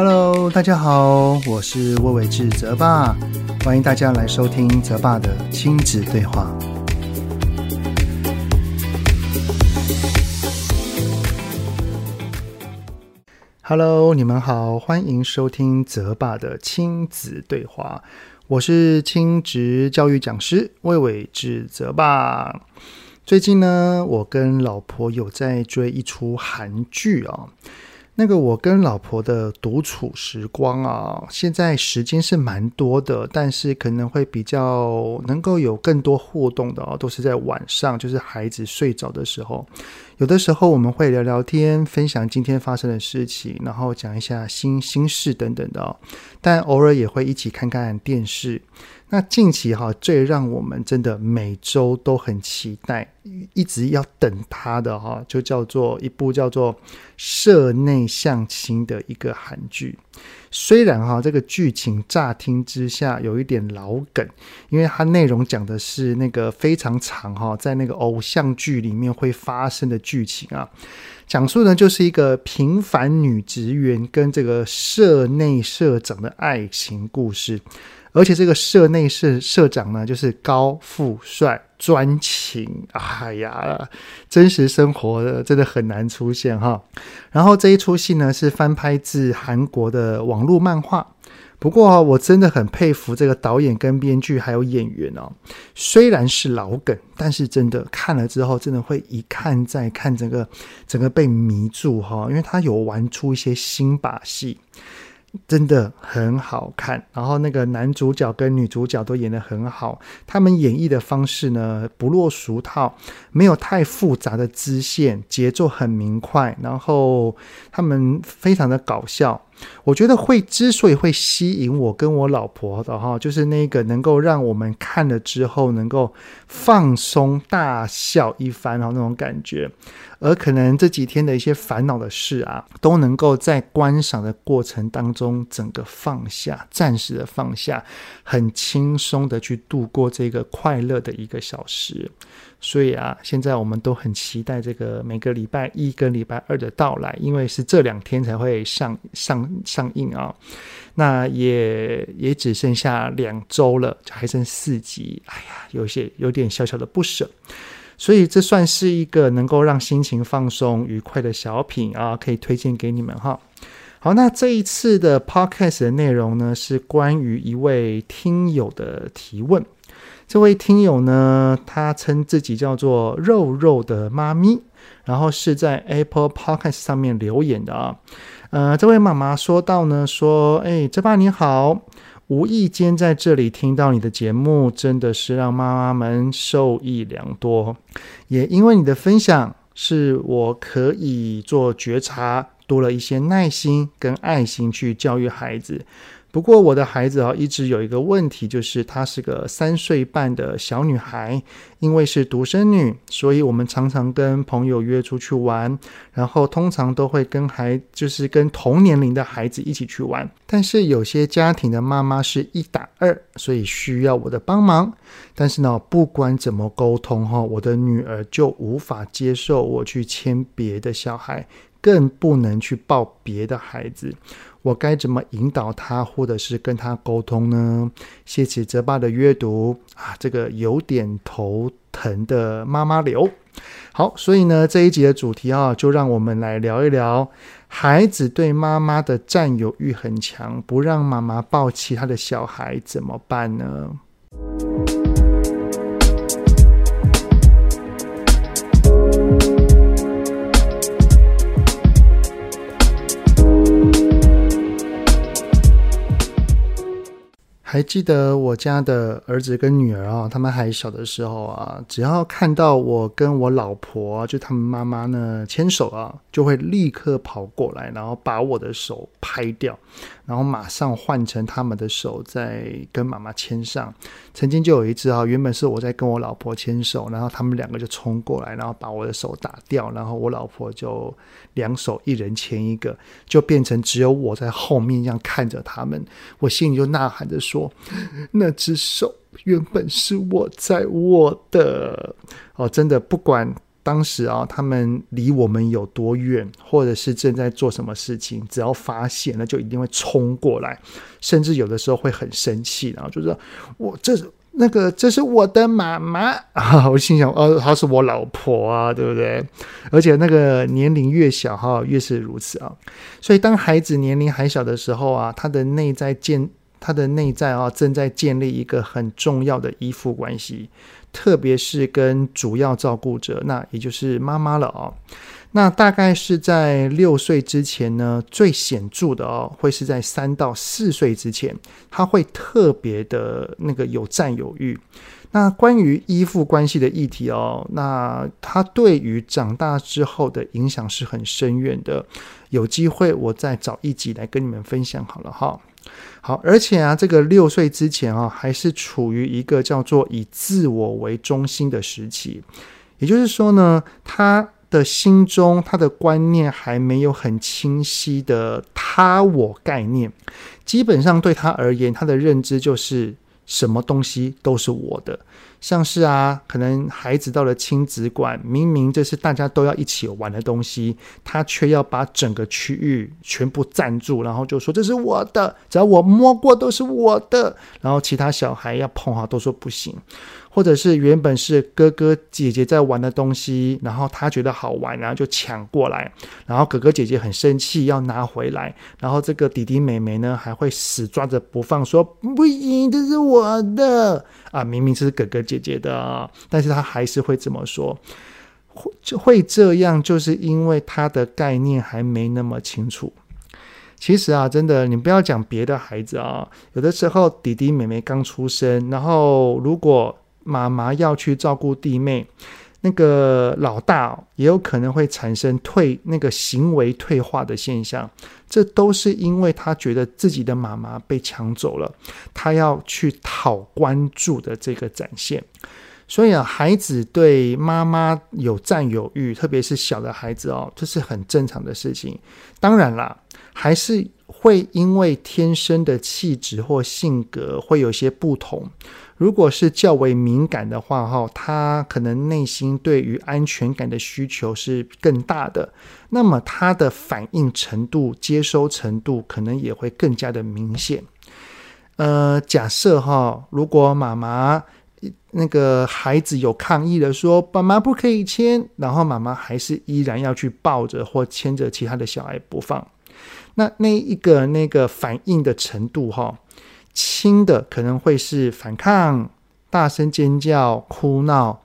Hello，大家好，我是魏伟志泽爸，欢迎大家来收听泽爸的亲子对话。Hello，你们好，欢迎收听泽爸的亲子对话。我是亲职教育讲师魏伟志泽爸。最近呢，我跟老婆有在追一出韩剧啊。那个我跟老婆的独处时光啊，现在时间是蛮多的，但是可能会比较能够有更多互动的啊，都是在晚上，就是孩子睡着的时候。有的时候我们会聊聊天，分享今天发生的事情，然后讲一下新心事等等的。但偶尔也会一起看看电视。那近期哈，最让我们真的每周都很期待，一直要等它的哈，就叫做一部叫做《社内相亲》的一个韩剧。虽然哈，这个剧情乍听之下有一点老梗，因为它内容讲的是那个非常长哈，在那个偶像剧里面会发生的剧情啊，讲述的就是一个平凡女职员跟这个社内社长的爱情故事。而且这个社内社社长呢，就是高富帅专情，哎呀，真实生活的真的很难出现哈。然后这一出戏呢，是翻拍自韩国的网络漫画。不过我真的很佩服这个导演跟编剧还有演员哦。虽然是老梗，但是真的看了之后，真的会一看再看，整个整个被迷住哈，因为他有玩出一些新把戏。真的很好看，然后那个男主角跟女主角都演得很好，他们演绎的方式呢，不落俗套，没有太复杂的支线，节奏很明快，然后他们非常的搞笑。我觉得会之所以会吸引我跟我老婆的哈，就是那个能够让我们看了之后能够放松大笑一番哈那种感觉，而可能这几天的一些烦恼的事啊，都能够在观赏的过程当中整个放下，暂时的放下，很轻松的去度过这个快乐的一个小时。所以啊，现在我们都很期待这个每个礼拜一跟礼拜二的到来，因为是这两天才会上上上映啊。那也也只剩下两周了，就还剩四集。哎呀，有些有点小小的不舍。所以这算是一个能够让心情放松、愉快的小品啊，可以推荐给你们哈。好，那这一次的 podcast 的内容呢，是关于一位听友的提问。这位听友呢，他称自己叫做肉肉的妈咪，然后是在 Apple Podcast 上面留言的啊。呃，这位妈妈说到呢，说，哎，这爸你好，无意间在这里听到你的节目，真的是让妈妈们受益良多。也因为你的分享，是我可以做觉察，多了一些耐心跟爱心去教育孩子。不过我的孩子啊，一直有一个问题，就是她是个三岁半的小女孩，因为是独生女，所以我们常常跟朋友约出去玩，然后通常都会跟孩，就是跟同年龄的孩子一起去玩。但是有些家庭的妈妈是一打二，所以需要我的帮忙。但是呢，不管怎么沟通哈，我的女儿就无法接受我去牵别的小孩。更不能去抱别的孩子，我该怎么引导他，或者是跟他沟通呢？谢谢泽爸的阅读啊，这个有点头疼的妈妈流。好，所以呢，这一集的主题啊，就让我们来聊一聊，孩子对妈妈的占有欲很强，不让妈妈抱其他的小孩怎么办呢？还记得我家的儿子跟女儿啊，他们还小的时候啊，只要看到我跟我老婆，就他们妈妈呢牵手啊，就会立刻跑过来，然后把我的手拍掉，然后马上换成他们的手，在跟妈妈牵上。曾经就有一次啊，原本是我在跟我老婆牵手，然后他们两个就冲过来，然后把我的手打掉，然后我老婆就两手一人牵一个，就变成只有我在后面这样看着他们，我心里就呐喊着说。那只手原本是我在握的哦，真的不管当时啊，他们离我们有多远，或者是正在做什么事情，只要发现，那就一定会冲过来，甚至有的时候会很生气，然后就说：“我这是那个，这是我的妈妈啊！” 我心想：“哦，她是我老婆啊，对不对？”而且那个年龄越小哈，越是如此啊。所以当孩子年龄还小的时候啊，他的内在建。他的内在啊，正在建立一个很重要的依附关系，特别是跟主要照顾者，那也就是妈妈了啊。那大概是在六岁之前呢，最显著的哦，会是在三到四岁之前，他会特别的那个有占有欲。那关于依附关系的议题哦，那他对于长大之后的影响是很深远的。有机会我再找一集来跟你们分享好了哈。好，而且啊，这个六岁之前啊，还是处于一个叫做以自我为中心的时期，也就是说呢，他的心中他的观念还没有很清晰的他我概念，基本上对他而言，他的认知就是什么东西都是我的。像是啊，可能孩子到了亲子馆，明明这是大家都要一起玩的东西，他却要把整个区域全部占住，然后就说这是我的，只要我摸过都是我的，然后其他小孩要碰哈都说不行。或者是原本是哥哥姐姐在玩的东西，然后他觉得好玩，然后就抢过来，然后哥哥姐姐很生气要拿回来，然后这个弟弟妹妹呢还会死抓着不放，说不行，这是我的啊，明明是哥哥姐姐的啊，但是他还是会这么说，会会这样，就是因为他的概念还没那么清楚。其实啊，真的，你不要讲别的孩子啊，有的时候弟弟妹妹刚出生，然后如果妈妈要去照顾弟妹，那个老大也有可能会产生退那个行为退化的现象，这都是因为他觉得自己的妈妈被抢走了，他要去讨关注的这个展现。所以啊，孩子对妈妈有占有欲，特别是小的孩子哦，这是很正常的事情。当然啦，还是会因为天生的气质或性格会有些不同。如果是较为敏感的话，哈，他可能内心对于安全感的需求是更大的，那么他的反应程度、接收程度可能也会更加的明显。呃，假设哈，如果妈妈那个孩子有抗议的说，爸妈不可以牵，然后妈妈还是依然要去抱着或牵着其他的小孩不放，那那一个那个反应的程度，哈。轻的可能会是反抗、大声尖叫、哭闹；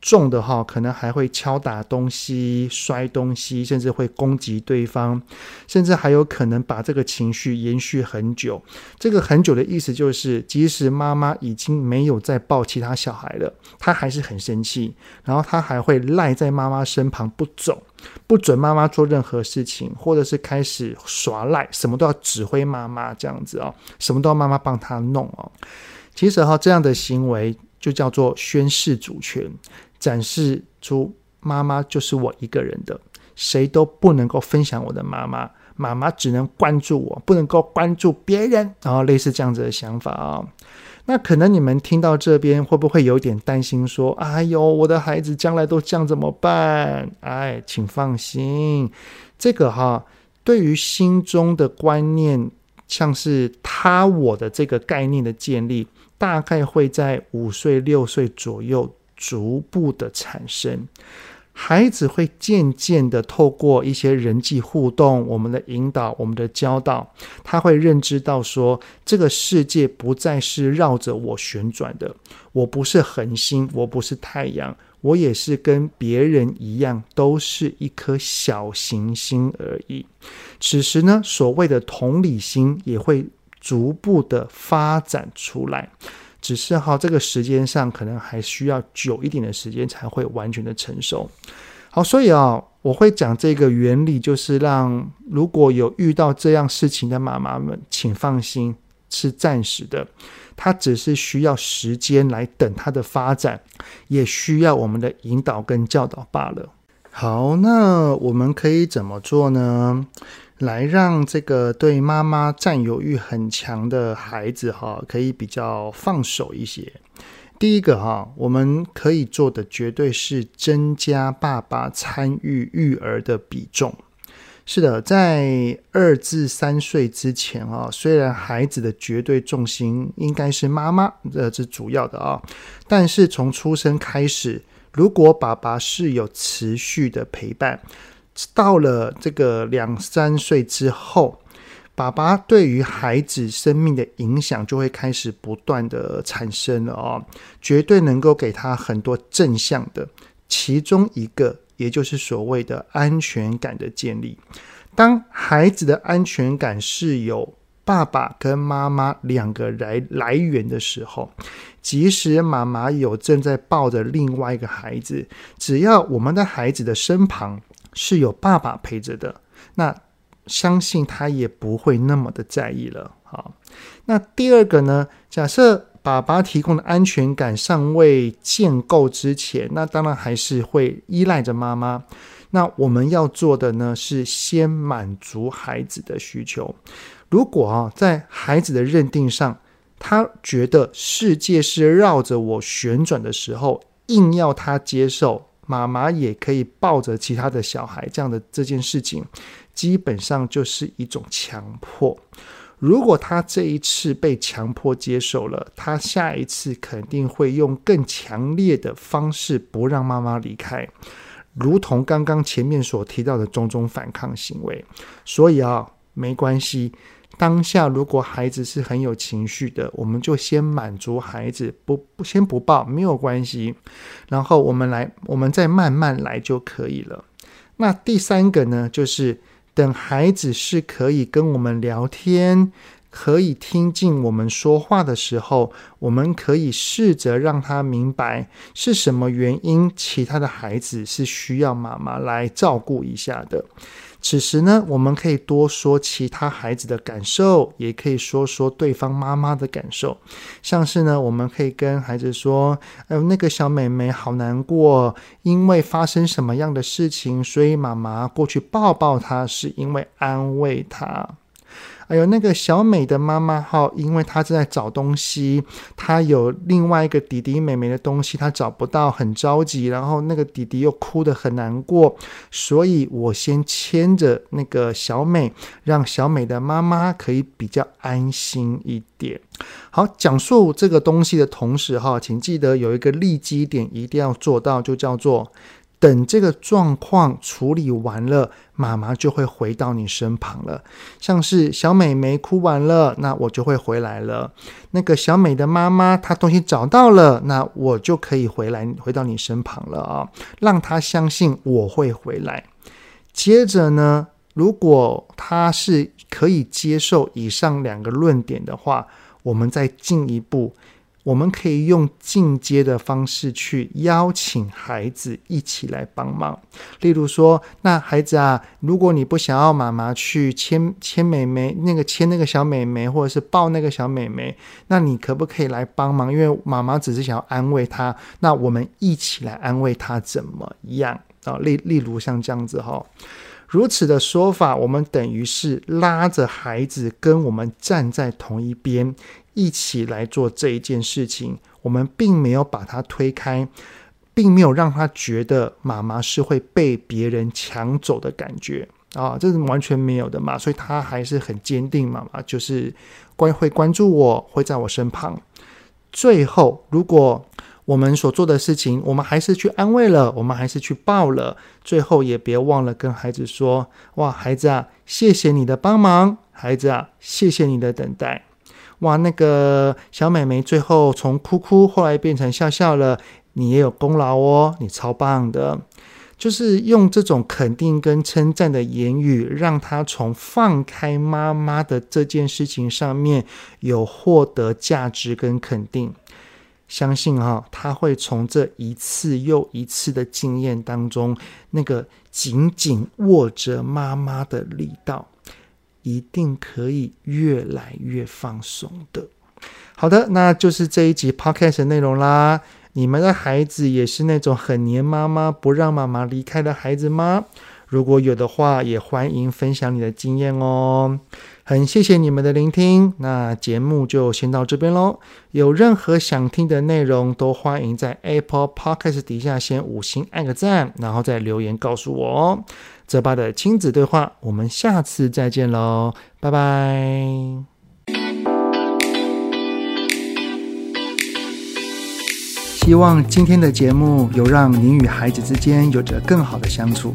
重的哈，可能还会敲打东西、摔东西，甚至会攻击对方，甚至还有可能把这个情绪延续很久。这个很久的意思就是，即使妈妈已经没有再抱其他小孩了，他还是很生气，然后他还会赖在妈妈身旁不走。不准妈妈做任何事情，或者是开始耍赖，什么都要指挥妈妈这样子哦，什么都要妈妈帮他弄哦。其实哈，这样的行为就叫做宣示主权，展示出妈妈就是我一个人的，谁都不能够分享我的妈妈，妈妈只能关注我，不能够关注别人，然后类似这样子的想法啊。那可能你们听到这边会不会有点担心？说：“哎呦，我的孩子将来都这样怎么办？”哎，请放心，这个哈，对于心中的观念，像是他我的这个概念的建立，大概会在五岁六岁左右逐步的产生。孩子会渐渐的透过一些人际互动，我们的引导，我们的教导，他会认知到说，这个世界不再是绕着我旋转的，我不是恒星，我不是太阳，我也是跟别人一样，都是一颗小行星而已。此时呢，所谓的同理心也会逐步的发展出来。只是哈，这个时间上可能还需要久一点的时间才会完全的成熟。好，所以啊，我会讲这个原理，就是让如果有遇到这样事情的妈妈们，请放心，是暂时的，它只是需要时间来等它的发展，也需要我们的引导跟教导罢了。好，那我们可以怎么做呢？来让这个对妈妈占有欲很强的孩子哈，可以比较放手一些。第一个哈，我们可以做的绝对是增加爸爸参与育儿的比重。是的，在二至三岁之前啊，虽然孩子的绝对重心应该是妈妈，这是主要的啊，但是从出生开始，如果爸爸是有持续的陪伴，到了这个两三岁之后，爸爸对于孩子生命的影响就会开始不断的产生了啊，绝对能够给他很多正向的，其中一个。也就是所谓的安全感的建立。当孩子的安全感是有爸爸跟妈妈两个来来源的时候，即使妈妈有正在抱着另外一个孩子，只要我们的孩子的身旁是有爸爸陪着的，那相信他也不会那么的在意了。好，那第二个呢？假设。爸爸提供的安全感尚未建构之前，那当然还是会依赖着妈妈。那我们要做的呢，是先满足孩子的需求。如果啊，在孩子的认定上，他觉得世界是绕着我旋转的时候，硬要他接受妈妈也可以抱着其他的小孩这样的这件事情，基本上就是一种强迫。如果他这一次被强迫接受了，他下一次肯定会用更强烈的方式不让妈妈离开，如同刚刚前面所提到的种种反抗行为。所以啊，没关系，当下如果孩子是很有情绪的，我们就先满足孩子，不不先不抱，没有关系，然后我们来，我们再慢慢来就可以了。那第三个呢，就是。等孩子是可以跟我们聊天，可以听进我们说话的时候，我们可以试着让他明白是什么原因，其他的孩子是需要妈妈来照顾一下的。此时呢，我们可以多说其他孩子的感受，也可以说说对方妈妈的感受。像是呢，我们可以跟孩子说：“哎呦，那个小妹妹好难过，因为发生什么样的事情，所以妈妈过去抱抱她，是因为安慰她。”哎呦，那个小美的妈妈哈，因为她正在找东西，她有另外一个弟弟妹妹的东西，她找不到，很着急。然后那个弟弟又哭得很难过，所以我先牵着那个小美，让小美的妈妈可以比较安心一点。好，讲述这个东西的同时哈，请记得有一个立基点一定要做到，就叫做。等这个状况处理完了，妈妈就会回到你身旁了。像是小美眉哭完了，那我就会回来了。那个小美的妈妈她东西找到了，那我就可以回来回到你身旁了啊，让她相信我会回来。接着呢，如果她是可以接受以上两个论点的话，我们再进一步。我们可以用进阶的方式去邀请孩子一起来帮忙，例如说，那孩子啊，如果你不想要妈妈去牵牵妹妹，那个牵那个小妹妹，或者是抱那个小妹妹，那你可不可以来帮忙？因为妈妈只是想要安慰她，那我们一起来安慰她怎么样啊？例例如像这样子哈，如此的说法，我们等于是拉着孩子跟我们站在同一边。一起来做这一件事情，我们并没有把他推开，并没有让他觉得妈妈是会被别人抢走的感觉啊，这是完全没有的嘛，所以他还是很坚定，妈妈就是关会关注我，会在我身旁。最后，如果我们所做的事情，我们还是去安慰了，我们还是去抱了，最后也别忘了跟孩子说：“哇，孩子啊，谢谢你的帮忙，孩子啊，谢谢你的等待。”哇，那个小美眉最后从哭哭，后来变成笑笑了，你也有功劳哦，你超棒的。就是用这种肯定跟称赞的言语，让她从放开妈妈的这件事情上面有获得价值跟肯定。相信哈、哦，她会从这一次又一次的经验当中，那个紧紧握着妈妈的力道。一定可以越来越放松的。好的，那就是这一集 podcast 内容啦。你们的孩子也是那种很黏妈妈、不让妈妈离开的孩子吗？如果有的话，也欢迎分享你的经验哦。很谢谢你们的聆听，那节目就先到这边喽。有任何想听的内容，都欢迎在 Apple Podcast 底下先五星按个赞，然后再留言告诉我哦。泽爸的亲子对话，我们下次再见喽，拜拜。希望今天的节目有让您与孩子之间有着更好的相处。